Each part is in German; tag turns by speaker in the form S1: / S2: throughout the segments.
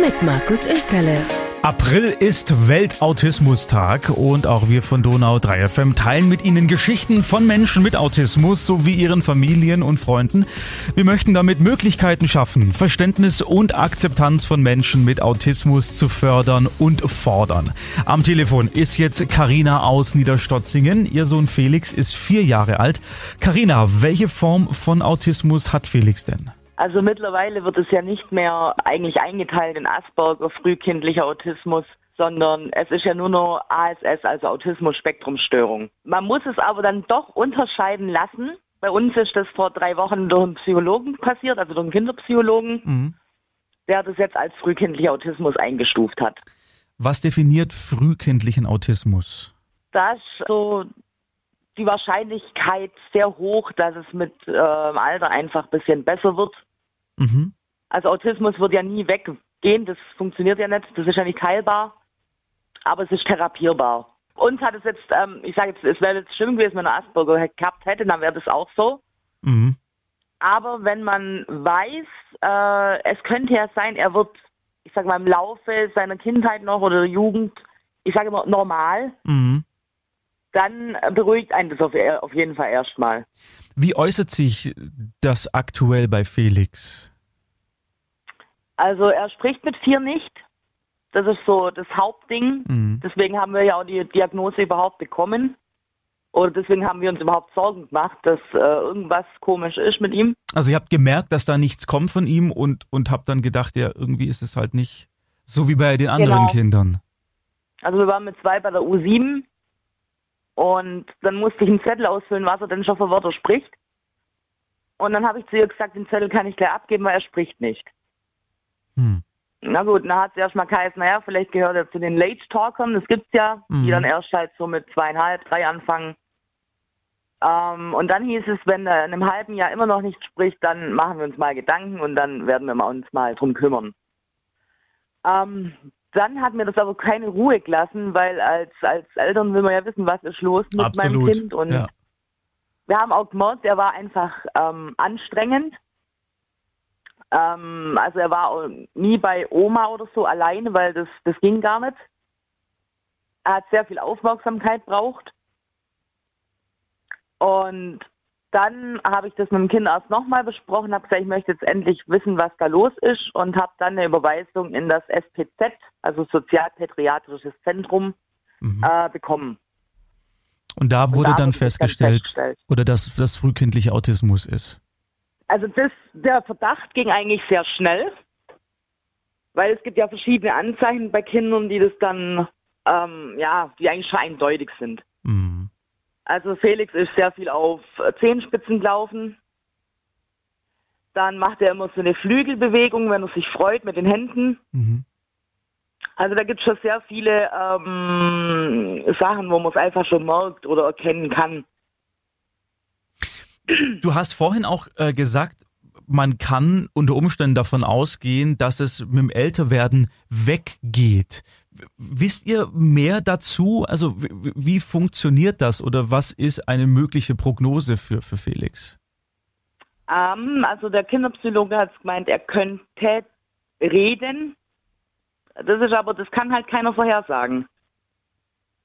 S1: Mit Markus Österle.
S2: April ist Weltautismustag und auch wir von Donau 3 FM teilen mit Ihnen Geschichten von Menschen mit Autismus sowie ihren Familien und Freunden. Wir möchten damit Möglichkeiten schaffen, Verständnis und Akzeptanz von Menschen mit Autismus zu fördern und fordern. Am Telefon ist jetzt Karina aus Niederstotzingen. Ihr Sohn Felix ist vier Jahre alt. Karina, welche Form von Autismus hat Felix denn?
S3: Also mittlerweile wird es ja nicht mehr eigentlich eingeteilt in Asperger, frühkindlicher Autismus, sondern es ist ja nur noch ASS, also Autismus-Spektrumstörung. Man muss es aber dann doch unterscheiden lassen. Bei uns ist das vor drei Wochen durch einen Psychologen passiert, also durch einen Kinderpsychologen, mhm. der das jetzt als frühkindlicher Autismus eingestuft hat.
S2: Was definiert frühkindlichen Autismus?
S3: Das so die Wahrscheinlichkeit sehr hoch, dass es mit äh, Alter einfach ein bisschen besser wird. Mhm. Also Autismus wird ja nie weggehen, das funktioniert ja nicht, das ist ja nicht heilbar, aber es ist therapierbar. Uns hat es jetzt, ähm, ich sage jetzt, es wäre jetzt schlimm gewesen, wenn er Asperger gehabt hätte, dann wäre das auch so. Mhm. Aber wenn man weiß, äh, es könnte ja sein, er wird, ich sage mal, im Laufe seiner Kindheit noch oder Jugend, ich sage immer normal, mhm. dann beruhigt einen das auf, auf jeden Fall erstmal.
S2: Wie äußert sich das aktuell bei Felix?
S3: Also er spricht mit vier nicht. Das ist so das Hauptding. Mhm. Deswegen haben wir ja auch die Diagnose überhaupt bekommen. Oder deswegen haben wir uns überhaupt Sorgen gemacht, dass äh, irgendwas komisch ist mit ihm.
S2: Also ihr habt gemerkt, dass da nichts kommt von ihm und, und habt dann gedacht, ja, irgendwie ist es halt nicht so wie bei den anderen genau. Kindern.
S3: Also wir waren mit zwei bei der U7 und dann musste ich einen Zettel ausfüllen, was er denn schon für Wörter spricht. Und dann habe ich zu ihr gesagt, den Zettel kann ich gleich abgeben, weil er spricht nicht. Hm. Na gut, dann hat sie erstmal geheißen, naja, vielleicht gehört er zu den Late Talkern, das gibt's ja, mhm. die dann erst halt so mit zweieinhalb, drei anfangen. Ähm, und dann hieß es, wenn er in einem halben Jahr immer noch nicht spricht, dann machen wir uns mal Gedanken und dann werden wir uns mal drum kümmern. Ähm, dann hat mir das aber keine Ruhe gelassen, weil als, als Eltern will man ja wissen, was ist los mit Absolut. meinem Kind. Und ja. wir haben auch gemerkt, er war einfach ähm, anstrengend. Ähm, also er war nie bei Oma oder so alleine, weil das, das ging gar nicht. Er hat sehr viel Aufmerksamkeit braucht. Und dann habe ich das mit dem Kinderarzt nochmal besprochen, habe gesagt, ich möchte jetzt endlich wissen, was da los ist und habe dann eine Überweisung in das SPZ, also Sozialpädiatrisches Zentrum, mhm. äh, bekommen.
S2: Und da wurde und da dann, festgestellt, festgestellt, oder dass das frühkindliche Autismus ist?
S3: Also das, der Verdacht ging eigentlich sehr schnell, weil es gibt ja verschiedene Anzeichen bei Kindern, die das dann, ähm, ja, die eigentlich schon eindeutig sind. Mhm. Also Felix ist sehr viel auf Zehenspitzen gelaufen. Dann macht er immer so eine Flügelbewegung, wenn er sich freut mit den Händen. Mhm. Also da gibt es schon sehr viele ähm, Sachen, wo man es einfach schon merkt oder erkennen kann.
S2: Du hast vorhin auch äh, gesagt, man kann unter Umständen davon ausgehen, dass es mit dem Älterwerden weggeht. Wisst ihr mehr dazu? Also wie, funktioniert das oder was ist eine mögliche Prognose für, für Felix?
S3: Ähm, also der Kinderpsychologe hat gemeint, er könnte reden. Das ist aber, das kann halt keiner vorhersagen.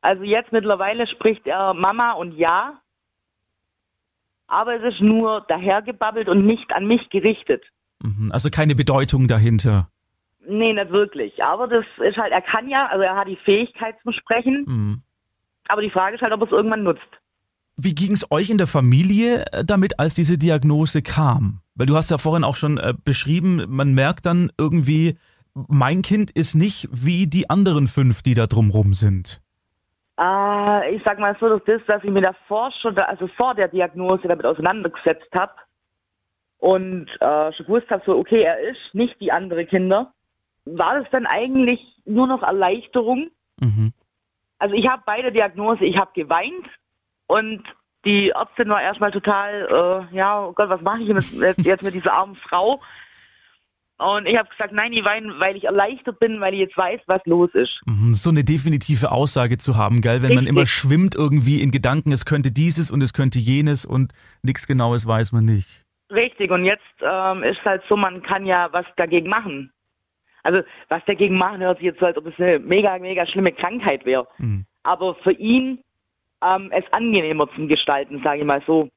S3: Also jetzt mittlerweile spricht er Mama und Ja, aber es ist nur dahergebabbelt und nicht an mich gerichtet.
S2: Mhm, also keine Bedeutung dahinter.
S3: Nee, nicht wirklich. Aber das ist halt, er kann ja, also er hat die Fähigkeit zum Sprechen. Mhm. Aber die Frage ist halt, ob er es irgendwann nutzt.
S2: Wie ging es euch in der Familie äh, damit, als diese Diagnose kam? Weil du hast ja vorhin auch schon äh, beschrieben, man merkt dann irgendwie, mein Kind ist nicht wie die anderen fünf, die da drumrum sind.
S3: Äh, ich sag mal so, das, dass ich mir davor schon, also vor der Diagnose damit auseinandergesetzt habe und äh, schon gewusst habe, so okay, er ist nicht wie andere Kinder, war das dann eigentlich nur noch Erleichterung. Mhm. Also ich habe beide Diagnose, ich habe geweint und die Ärztin war erstmal total, äh, ja, oh Gott, was mache ich jetzt, jetzt mit dieser armen Frau? Und ich habe gesagt, nein, ich weine, weil ich erleichtert bin, weil ich jetzt weiß, was los ist.
S2: Mhm, so eine definitive Aussage zu haben, gell? Wenn Richtig. man immer schwimmt irgendwie in Gedanken, es könnte dieses und es könnte jenes und nichts Genaues weiß man nicht.
S3: Richtig, und jetzt ähm, ist halt so, man kann ja was dagegen machen. Also was dagegen machen hört sich jetzt so, als ob es eine mega, mega schlimme Krankheit wäre.
S2: Mhm.
S3: Aber für ihn ähm, es angenehmer zum Gestalten, sage ich mal so.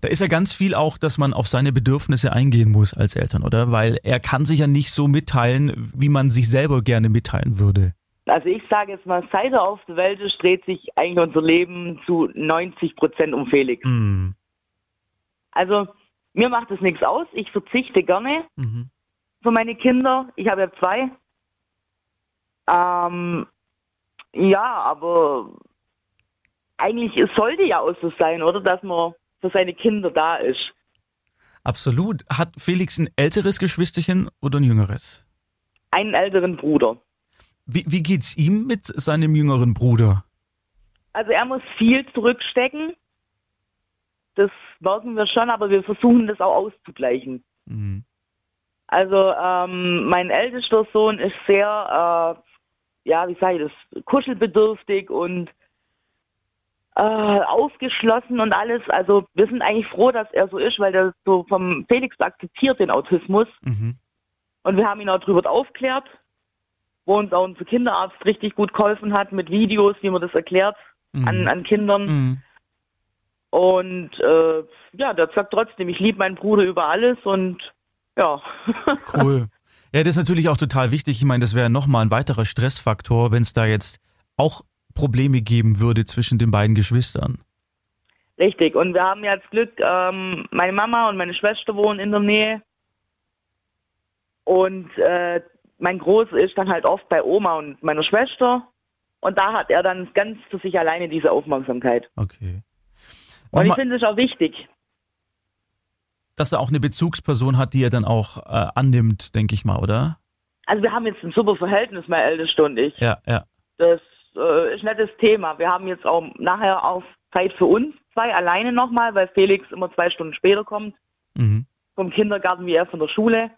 S2: Da ist ja ganz viel auch, dass man auf seine Bedürfnisse eingehen muss als Eltern, oder? Weil er kann sich ja nicht so mitteilen, wie man sich selber gerne mitteilen würde.
S3: Also ich sage jetzt mal, seit er auf der Welt ist, dreht sich eigentlich unser Leben zu 90 Prozent um Felix.
S2: Mhm.
S3: Also mir macht es nichts aus. Ich verzichte gerne
S2: Mhm.
S3: für meine Kinder. Ich habe ja zwei. Ähm, ja, aber eigentlich sollte ja auch so sein, oder? Dass man für seine Kinder da ist.
S2: Absolut. Hat Felix ein älteres Geschwisterchen oder ein jüngeres?
S3: Einen älteren Bruder.
S2: Wie, wie geht's ihm mit seinem jüngeren Bruder?
S3: Also er muss viel zurückstecken. Das merken wir schon, aber wir versuchen das auch auszugleichen.
S2: Mhm.
S3: Also ähm, mein ältester Sohn ist sehr, äh, ja, wie sage ich das, kuschelbedürftig und äh, aufgeschlossen und alles. Also wir sind eigentlich froh, dass er so ist, weil der so vom Felix akzeptiert den Autismus
S2: Mhm.
S3: und wir haben ihn auch darüber aufklärt, wo uns auch unser Kinderarzt richtig gut geholfen hat mit Videos, wie man das erklärt
S2: Mhm.
S3: an, an Kindern.
S2: Mhm.
S3: Und äh, ja, der sagt trotzdem, ich liebe meinen Bruder über alles und ja.
S2: Cool. Ja, das ist natürlich auch total wichtig. Ich meine, das wäre nochmal ein weiterer Stressfaktor, wenn es da jetzt auch Probleme geben würde zwischen den beiden Geschwistern.
S3: Richtig. Und wir haben jetzt Glück, ähm, meine Mama und meine Schwester wohnen in der Nähe. Und äh, mein Großer ist dann halt oft bei Oma und meiner Schwester. Und da hat er dann ganz für sich alleine diese Aufmerksamkeit.
S2: Okay.
S3: Und ich
S2: Nochmal,
S3: finde es auch wichtig.
S2: dass er auch eine Bezugsperson hat, die er dann auch äh, annimmt, denke ich mal, oder?
S3: Also wir haben jetzt ein super Verhältnis, mein Ältester und ich.
S2: Ja, ja.
S3: Das äh, ist nicht das Thema. Wir haben jetzt auch nachher auch Zeit für uns zwei alleine nochmal, weil Felix immer zwei Stunden später kommt.
S2: Mhm.
S3: vom Kindergarten wie er von der Schule.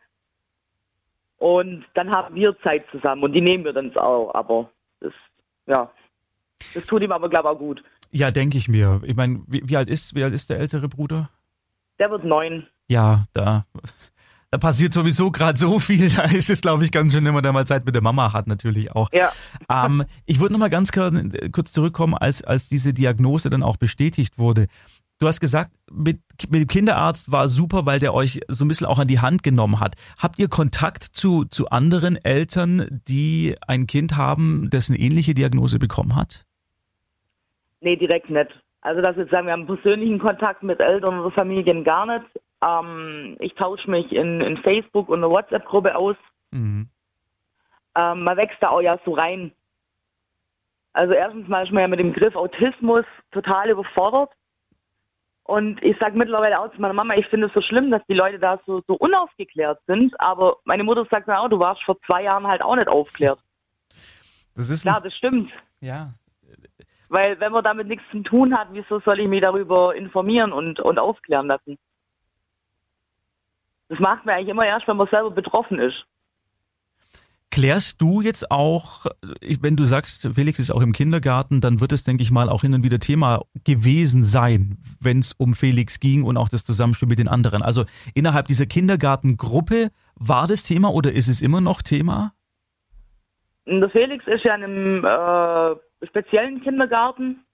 S3: Und dann haben wir Zeit zusammen und die nehmen wir dann auch. Aber das, ja, das tut ihm aber, glaube ich, auch gut.
S2: Ja, denke ich mir. Ich meine, wie, wie alt ist, wie alt ist der ältere Bruder?
S3: Der wird neun.
S2: Ja, da, da passiert sowieso gerade so viel. Da ist es, glaube ich, ganz schön, wenn man da mal Zeit mit der Mama hat, natürlich auch.
S3: Ja.
S2: Ähm, ich würde noch mal ganz kurz, zurückkommen, als, als diese Diagnose dann auch bestätigt wurde. Du hast gesagt, mit, mit dem Kinderarzt war super, weil der euch so ein bisschen auch an die Hand genommen hat. Habt ihr Kontakt zu, zu anderen Eltern, die ein Kind haben, dessen ähnliche Diagnose bekommen hat?
S3: Nee, direkt nicht. Also, dass wir jetzt sagen, wir haben persönlichen Kontakt mit Eltern oder Familien gar nicht. Ähm, ich tausche mich in, in Facebook und einer WhatsApp-Gruppe aus.
S2: Mhm.
S3: Ähm, man wächst da auch ja so rein. Also erstens mal ist man ja mit dem Begriff Autismus total überfordert. Und ich sage mittlerweile auch zu meiner Mama, ich finde es so schlimm, dass die Leute da so, so unaufgeklärt sind. Aber meine Mutter sagt mir auch, du warst vor zwei Jahren halt auch nicht aufgeklärt.
S2: Das ist
S3: Klar, das stimmt.
S2: ja.
S3: Weil wenn man damit nichts zu tun hat, wieso soll ich mich darüber informieren und, und aufklären lassen? Das macht man eigentlich immer erst, wenn man selber betroffen ist.
S2: Klärst du jetzt auch, wenn du sagst, Felix ist auch im Kindergarten, dann wird es, denke ich mal, auch hin und wieder Thema gewesen sein, wenn es um Felix ging und auch das Zusammenspiel mit den anderen. Also innerhalb dieser Kindergartengruppe war das Thema oder ist es immer noch Thema?
S3: Der Felix ist ja in einem äh, speziellen Kindergarten,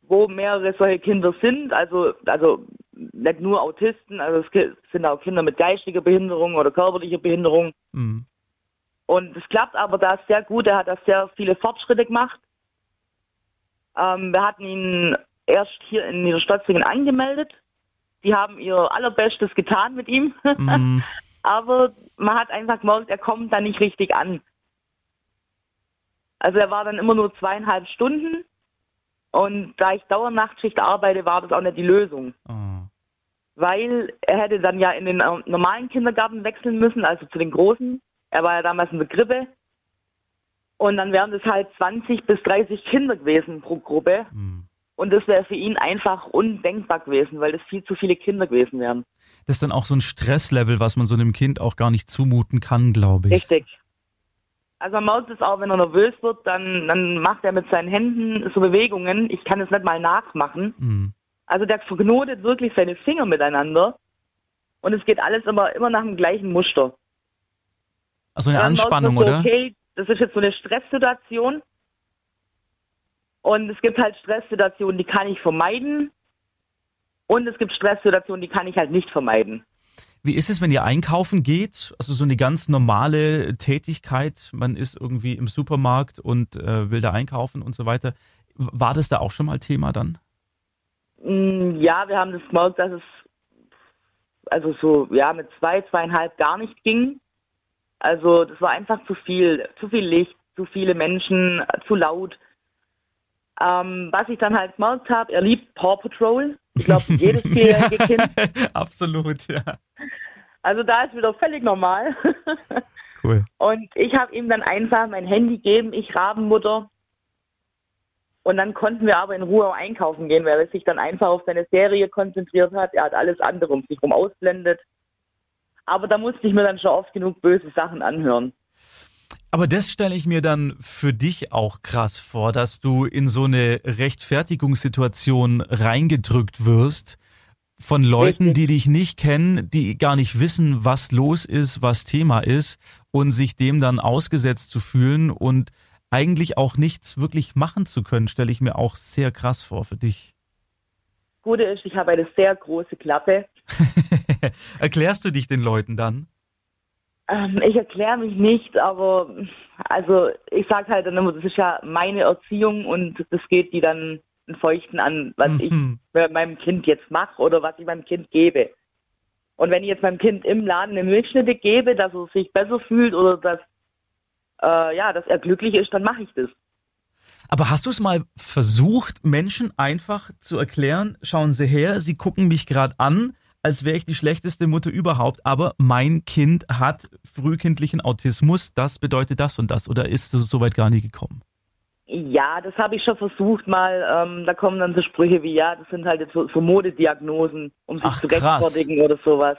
S3: wo mehrere solche Kinder sind. Also, also nicht nur Autisten, also es sind auch Kinder mit geistiger Behinderung oder körperlicher Behinderung.
S2: Mhm.
S3: Und es klappt aber da sehr gut. Er hat da sehr viele Fortschritte gemacht. Ähm, wir hatten ihn erst hier in Niederstotzingen angemeldet. Die haben ihr allerbestes getan mit ihm.
S2: Mhm.
S3: aber man hat einfach gemerkt, er kommt da nicht richtig an. Also er war dann immer nur zweieinhalb Stunden und da ich Dauernachtschicht arbeite, war das auch nicht die Lösung.
S2: Oh.
S3: Weil er hätte dann ja in den äh, normalen Kindergarten wechseln müssen, also zu den Großen. Er war ja damals in der Krippe. Und dann wären das halt 20 bis 30 Kinder gewesen pro Gruppe.
S2: Mhm.
S3: Und das wäre für ihn einfach undenkbar gewesen, weil das viel zu viele Kinder gewesen wären.
S2: Das ist dann auch so ein Stresslevel, was man so einem Kind auch gar nicht zumuten kann, glaube ich.
S3: Richtig. Also man merkt es auch, wenn er nervös wird, dann, dann macht er mit seinen Händen so Bewegungen. Ich kann es nicht mal nachmachen.
S2: Mhm.
S3: Also der verknotet wirklich seine Finger miteinander und es geht alles immer, immer nach dem gleichen Muster.
S2: Also eine Anspannung,
S3: so,
S2: oder?
S3: Okay, das ist jetzt so eine Stresssituation. Und es gibt halt Stresssituationen, die kann ich vermeiden. Und es gibt Stresssituationen, die kann ich halt nicht vermeiden.
S2: Wie ist es, wenn ihr einkaufen geht? Also so eine ganz normale Tätigkeit. Man ist irgendwie im Supermarkt und äh, will da einkaufen und so weiter. War das da auch schon mal Thema dann?
S3: Mm, Ja, wir haben das gemerkt, dass es also so ja mit zwei, zweieinhalb gar nicht ging. Also das war einfach zu viel, zu viel Licht, zu viele Menschen, zu laut. Ähm, was ich dann halt gemerkt habe, er liebt Paw Patrol. Ich glaube, jedes vierjährige Kind.
S2: Absolut, ja.
S3: Also da ist wieder völlig normal.
S2: Cool.
S3: Und ich habe ihm dann einfach mein Handy gegeben, ich Rabenmutter. Und dann konnten wir aber in Ruhe auch einkaufen gehen, weil er sich dann einfach auf seine Serie konzentriert hat. Er hat alles andere um sich herum ausblendet. Aber da musste ich mir dann schon oft genug böse Sachen anhören.
S2: Aber das stelle ich mir dann für dich auch krass vor, dass du in so eine Rechtfertigungssituation reingedrückt wirst von Leuten,
S3: Richtig.
S2: die dich nicht kennen, die gar nicht wissen, was los ist, was Thema ist und sich dem dann ausgesetzt zu fühlen und eigentlich auch nichts wirklich machen zu können, stelle ich mir auch sehr krass vor für dich.
S3: Gute ist, ich habe eine sehr große Klappe.
S2: Erklärst du dich den Leuten dann?
S3: Ähm, ich erkläre mich nicht, aber also ich sage halt dann immer, das ist ja meine Erziehung und das geht die dann einen Feuchten an, was ich
S2: Mhm.
S3: mit meinem Kind jetzt mache oder was ich meinem Kind gebe. Und wenn ich jetzt meinem Kind im Laden eine Milchschnitte gebe, dass er sich besser fühlt oder dass äh, ja, dass er glücklich ist, dann mache ich das.
S2: Aber hast du es mal versucht, Menschen einfach zu erklären, schauen Sie her, Sie gucken mich gerade an, als wäre ich die schlechteste Mutter überhaupt, aber mein Kind hat frühkindlichen Autismus, das bedeutet das und das, oder ist es soweit gar nie gekommen?
S3: Ja, das habe ich schon versucht mal. Ähm, da kommen dann so Sprüche wie, ja, das sind halt jetzt so, so Modediagnosen, um sich
S2: Ach,
S3: zu
S2: krass.
S3: rechtfertigen oder sowas.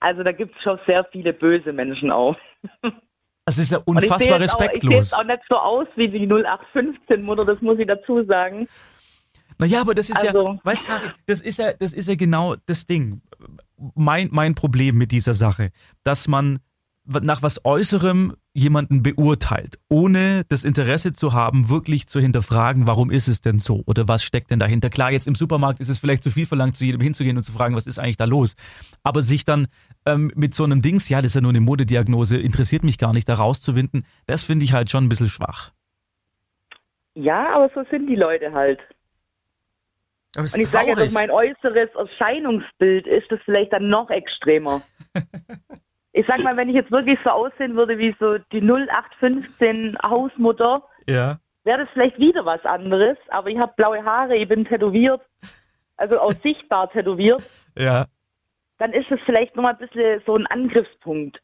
S3: Also da gibt es schon sehr viele böse Menschen auch.
S2: Das ist ja unfassbar
S3: jetzt auch- Ich sehe
S2: respektlos.
S3: auch nicht so aus wie die 0815-Mutter, das muss ich dazu sagen.
S2: Naja, aber das ist ja,
S3: Also-
S2: weißt Karin, das ist ja, das ist ja genau das Ding. Mein, mein Problem mit dieser Sache, dass man nach was Äußerem jemanden beurteilt, ohne das Interesse zu haben, wirklich zu hinterfragen, warum ist es denn so oder was steckt denn dahinter. Klar, jetzt im Supermarkt ist es vielleicht zu viel verlangt, zu jedem hinzugehen und zu fragen, was ist eigentlich da los. Aber sich dann ähm, mit so einem Dings, ja, das ist ja nur eine Modediagnose, interessiert mich gar nicht, da rauszuwinden, das finde ich halt schon ein bisschen schwach.
S3: Ja, aber so sind die Leute halt. Und ich sage ja, durch mein äußeres Erscheinungsbild ist das vielleicht dann noch extremer. ich sag mal, wenn ich jetzt wirklich so aussehen würde wie so die 0815 Hausmutter,
S2: ja.
S3: wäre das vielleicht wieder was anderes. Aber ich habe blaue Haare, ich bin tätowiert, also auch sichtbar tätowiert.
S2: Ja.
S3: Dann ist es vielleicht nochmal ein bisschen so ein Angriffspunkt.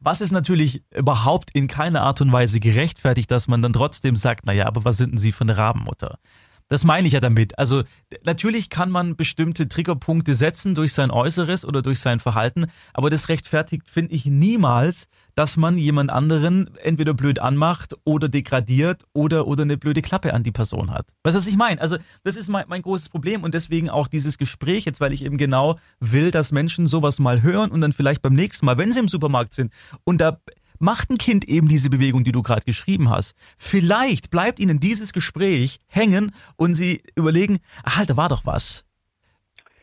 S2: Was ist natürlich überhaupt in keiner Art und Weise gerechtfertigt, dass man dann trotzdem sagt, naja, aber was sind denn Sie für eine Rabenmutter? Das meine ich ja damit. Also natürlich kann man bestimmte Triggerpunkte setzen durch sein Äußeres oder durch sein Verhalten, aber das rechtfertigt, finde ich, niemals, dass man jemand anderen entweder blöd anmacht oder degradiert oder, oder eine blöde Klappe an die Person hat. Weißt du, was ich meine? Also das ist mein, mein großes Problem und deswegen auch dieses Gespräch jetzt, weil ich eben genau will, dass Menschen sowas mal hören und dann vielleicht beim nächsten Mal, wenn sie im Supermarkt sind und da macht ein Kind eben diese Bewegung, die du gerade geschrieben hast. Vielleicht bleibt ihnen dieses Gespräch hängen und sie überlegen, halt, da war doch was.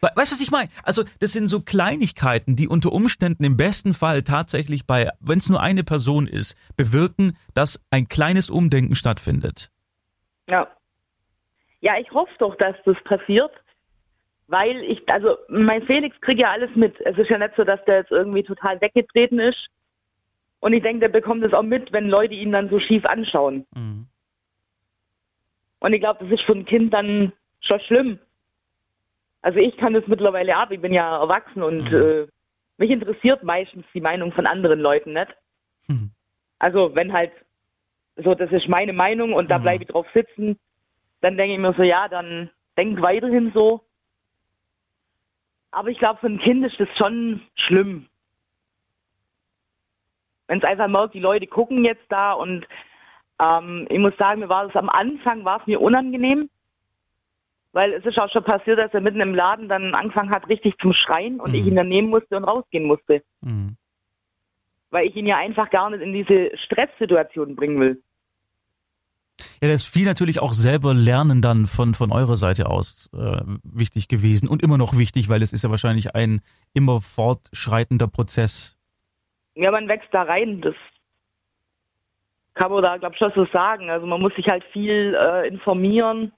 S2: We- Weißt du, was ich meine? Also, das sind so Kleinigkeiten, die unter Umständen im besten Fall tatsächlich bei, wenn es nur eine Person ist, bewirken, dass ein kleines Umdenken stattfindet.
S3: Ja. Ja, ich hoffe doch, dass das passiert. Weil ich, also mein Felix kriegt ja alles mit. Es ist ja nicht so, dass der jetzt irgendwie total weggetreten ist. Und ich denke, der bekommt es auch mit, wenn Leute ihn dann so schief anschauen.
S2: Mhm.
S3: Und ich glaube, das ist für ein Kind dann schon schlimm. Also ich kann das mittlerweile ab. Ich bin ja erwachsen und
S2: Mhm.
S3: äh, mich interessiert meistens die Meinung von anderen Leuten nicht.
S2: Mhm.
S3: Also wenn halt so, das ist meine Meinung und da
S2: Mhm.
S3: bleibe ich drauf sitzen, dann denke ich mir so, ja, dann denk weiterhin so. Aber ich glaube, für ein Kind ist das schon schlimm. Wenn es einfach merkt, die Leute gucken jetzt da und ähm, ich muss sagen, mir war das am Anfang war es mir unangenehm, Weil es ist auch schon passiert, dass er mitten im Laden dann angefangen hat, richtig zum Schreien und
S2: Mhm.
S3: ich ihn dann nehmen musste und rausgehen musste.
S2: Mhm.
S3: Weil ich ihn ja einfach gar nicht in diese Stresssituation bringen will.
S2: Ja, da ist viel natürlich auch selber lernen dann von, von eurer Seite aus äh, wichtig gewesen und immer noch wichtig, weil es ist ja wahrscheinlich ein immer fortschreitender Prozess.
S3: Ja, man wächst da rein. Das kann man da, glaube ich, schon so sagen. Also man muss sich halt viel äh, informieren.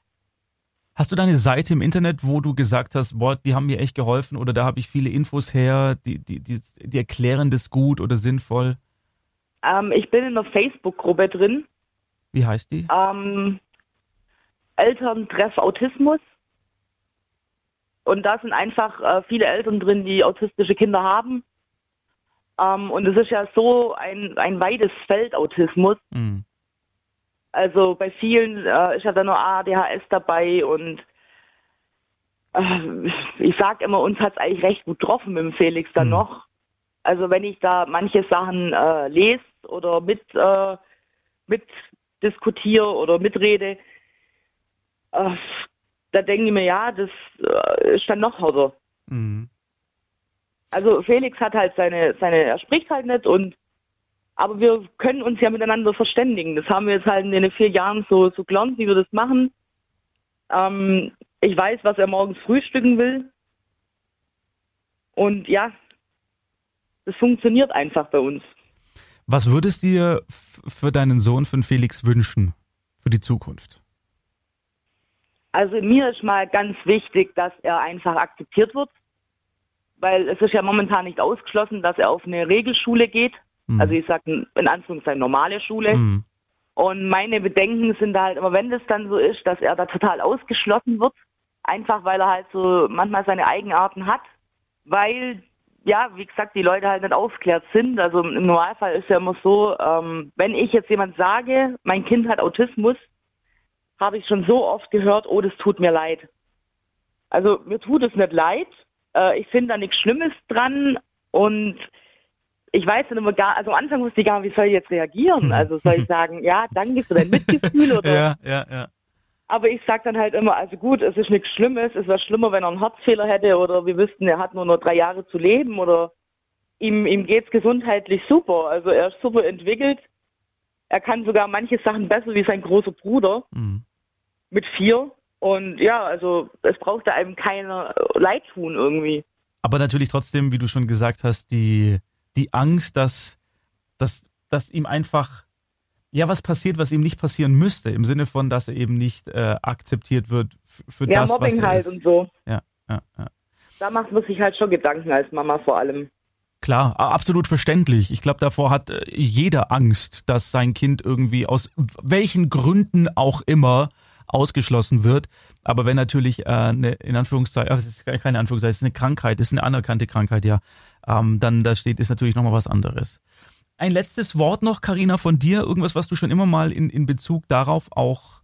S2: Hast du deine Seite im Internet, wo du gesagt hast, boah, die haben mir echt geholfen oder da habe ich viele Infos her, die, die, die, die erklären das gut oder sinnvoll?
S3: Ähm, ich bin in einer Facebook-Gruppe drin.
S2: Wie heißt die?
S3: Ähm, Elterntreff Autismus. Und da sind einfach äh, viele Eltern drin, die autistische Kinder haben. Ähm, und es ist ja so ein, ein weites Feld Autismus.
S2: Mhm.
S3: Also bei vielen äh, ist ja dann nur ADHS dabei und äh, ich sag immer, uns hat's eigentlich recht gut getroffen mit dem Felix dann
S2: Mhm.
S3: noch. Also wenn ich da manche Sachen äh, lese oder mit, äh, mit diskutiere oder mitrede, äh, da denke ich mir, ja, das äh, ist dann noch härter.
S2: Mhm.
S3: Also Felix hat halt seine, seine, er spricht halt nicht und aber wir können uns ja miteinander verständigen. Das haben wir jetzt halt in den vier Jahren so, so gelernt, wie wir das machen. Ähm, ich weiß, was er morgens frühstücken will. Und ja, das funktioniert einfach bei uns.
S2: Was würdest du dir für deinen Sohn, für den Felix wünschen für die Zukunft?
S3: Also mir ist mal ganz wichtig, dass er einfach akzeptiert wird, weil es ist ja momentan nicht ausgeschlossen, dass er auf eine Regelschule geht.
S2: Mhm.
S3: Also ich sage in Anführungszeichen normale Schule.
S2: Mhm.
S3: Und meine Bedenken sind da halt immer, wenn das dann so ist, dass er da total ausgeschlossen wird, einfach weil er halt so manchmal seine Eigenarten hat, weil ja, wie gesagt, die Leute halt nicht aufklärt sind. Also im Normalfall ist ja immer so, ähm, wenn ich jetzt jemand sage, mein Kind hat Autismus, habe ich schon so oft gehört, oh, das tut mir leid. Also mir tut es nicht leid. Äh, ich finde da nichts Schlimmes dran und ich weiß dann immer gar, also am Anfang wusste ich gar nicht, wie soll ich jetzt reagieren. Also soll ich sagen, ja, danke für dein Mitgefühl oder
S2: Ja, ja, ja.
S3: aber ich sag dann halt immer, also gut, es ist nichts Schlimmes, es wäre schlimmer, wenn er einen Herzfehler hätte oder wir wüssten, er hat nur noch drei Jahre zu leben oder ihm, ihm geht's gesundheitlich super. Also er ist super entwickelt. Er kann sogar manche Sachen besser wie sein großer Bruder
S2: Mhm.
S3: mit vier. Und ja, also es braucht da einem keiner leid tun irgendwie.
S2: Aber natürlich trotzdem, wie du schon gesagt hast, die, die Angst, dass, dass, dass ihm einfach ja was passiert, was ihm nicht passieren müsste, im Sinne von, dass er eben nicht äh, akzeptiert wird für
S3: Ja,
S2: das, was
S3: Mobbing
S2: er
S3: halt
S2: ist.
S3: und so.
S2: Ja, ja, ja.
S3: Da macht man sich halt schon Gedanken als Mama vor allem.
S2: Klar, absolut verständlich. Ich glaube, davor hat äh, jeder Angst, dass sein Kind irgendwie aus welchen Gründen auch immer ausgeschlossen wird. Aber wenn natürlich äh, eine, in Anführungszeichen, es ist keine Anführungszeichen, es ist eine Krankheit, es ist eine anerkannte Krankheit, ja, ähm, dann da steht, ist natürlich nochmal was anderes. Ein letztes Wort noch, Karina, von dir. Irgendwas, was du schon immer mal in, in Bezug darauf auch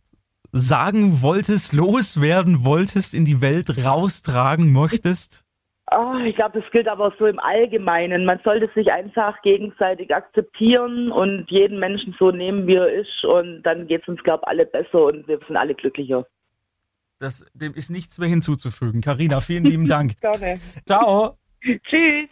S2: sagen wolltest, loswerden wolltest, in die Welt raustragen möchtest?
S3: Oh, ich glaube, das gilt aber so im Allgemeinen. Man sollte sich einfach gegenseitig akzeptieren und jeden Menschen so nehmen, wie er ist. Und dann geht es uns, glaube ich, alle besser und wir sind alle glücklicher.
S2: Das, dem ist nichts mehr hinzuzufügen. Karina, vielen lieben Dank.
S3: Gerne.
S2: Ciao.
S3: Tschüss.